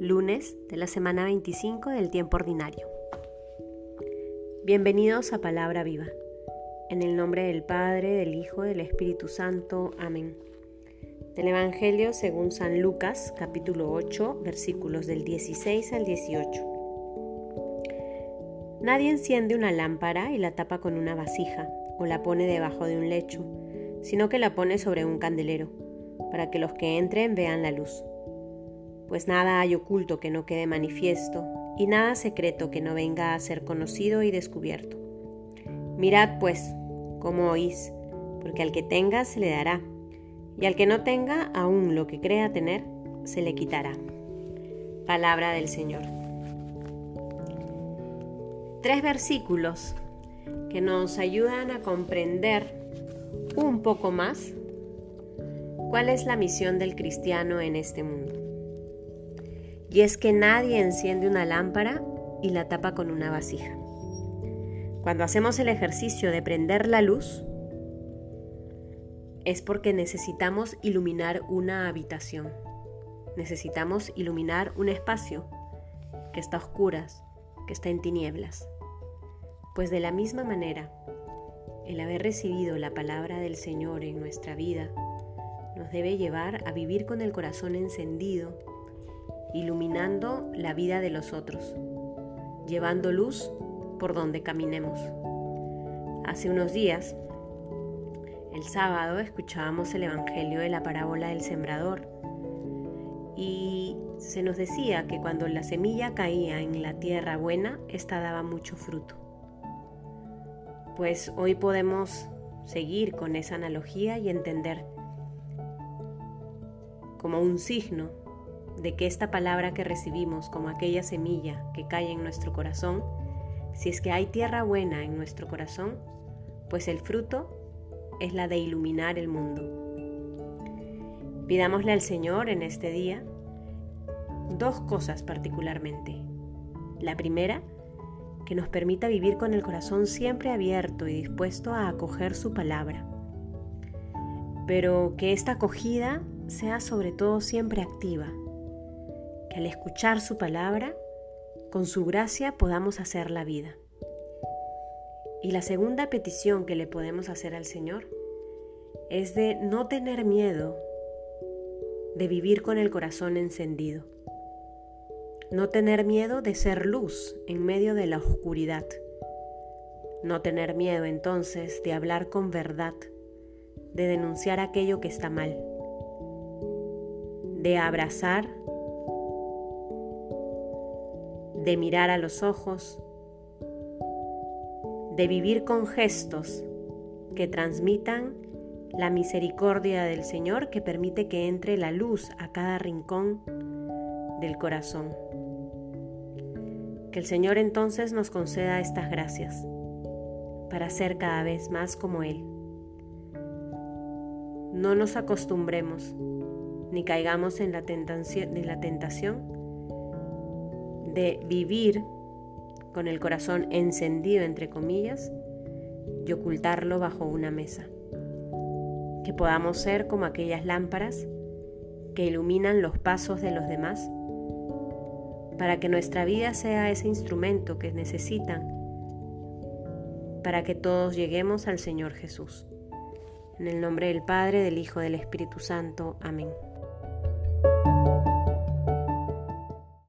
lunes de la semana 25 del tiempo ordinario. Bienvenidos a Palabra Viva. En el nombre del Padre, del Hijo, del Espíritu Santo. Amén. Del Evangelio según San Lucas, capítulo 8, versículos del 16 al 18. Nadie enciende una lámpara y la tapa con una vasija o la pone debajo de un lecho, sino que la pone sobre un candelero, para que los que entren vean la luz pues nada hay oculto que no quede manifiesto, y nada secreto que no venga a ser conocido y descubierto. Mirad, pues, cómo oís, porque al que tenga se le dará, y al que no tenga, aún lo que crea tener, se le quitará. Palabra del Señor. Tres versículos que nos ayudan a comprender un poco más cuál es la misión del cristiano en este mundo y es que nadie enciende una lámpara y la tapa con una vasija. Cuando hacemos el ejercicio de prender la luz, es porque necesitamos iluminar una habitación. Necesitamos iluminar un espacio que está a oscuras, que está en tinieblas. Pues de la misma manera, el haber recibido la palabra del Señor en nuestra vida nos debe llevar a vivir con el corazón encendido iluminando la vida de los otros, llevando luz por donde caminemos. Hace unos días, el sábado, escuchábamos el Evangelio de la parábola del sembrador y se nos decía que cuando la semilla caía en la tierra buena, ésta daba mucho fruto. Pues hoy podemos seguir con esa analogía y entender como un signo de que esta palabra que recibimos como aquella semilla que cae en nuestro corazón, si es que hay tierra buena en nuestro corazón, pues el fruto es la de iluminar el mundo. Pidámosle al Señor en este día dos cosas particularmente. La primera, que nos permita vivir con el corazón siempre abierto y dispuesto a acoger su palabra. Pero que esta acogida sea sobre todo siempre activa, al escuchar su palabra, con su gracia podamos hacer la vida. Y la segunda petición que le podemos hacer al Señor es de no tener miedo de vivir con el corazón encendido. No tener miedo de ser luz en medio de la oscuridad. No tener miedo entonces de hablar con verdad, de denunciar aquello que está mal, de abrazar de mirar a los ojos, de vivir con gestos que transmitan la misericordia del Señor que permite que entre la luz a cada rincón del corazón. Que el Señor entonces nos conceda estas gracias para ser cada vez más como Él. No nos acostumbremos ni caigamos en la tentación, en la tentación de vivir con el corazón encendido, entre comillas, y ocultarlo bajo una mesa. Que podamos ser como aquellas lámparas que iluminan los pasos de los demás, para que nuestra vida sea ese instrumento que necesitan para que todos lleguemos al Señor Jesús. En el nombre del Padre, del Hijo, del Espíritu Santo. Amén.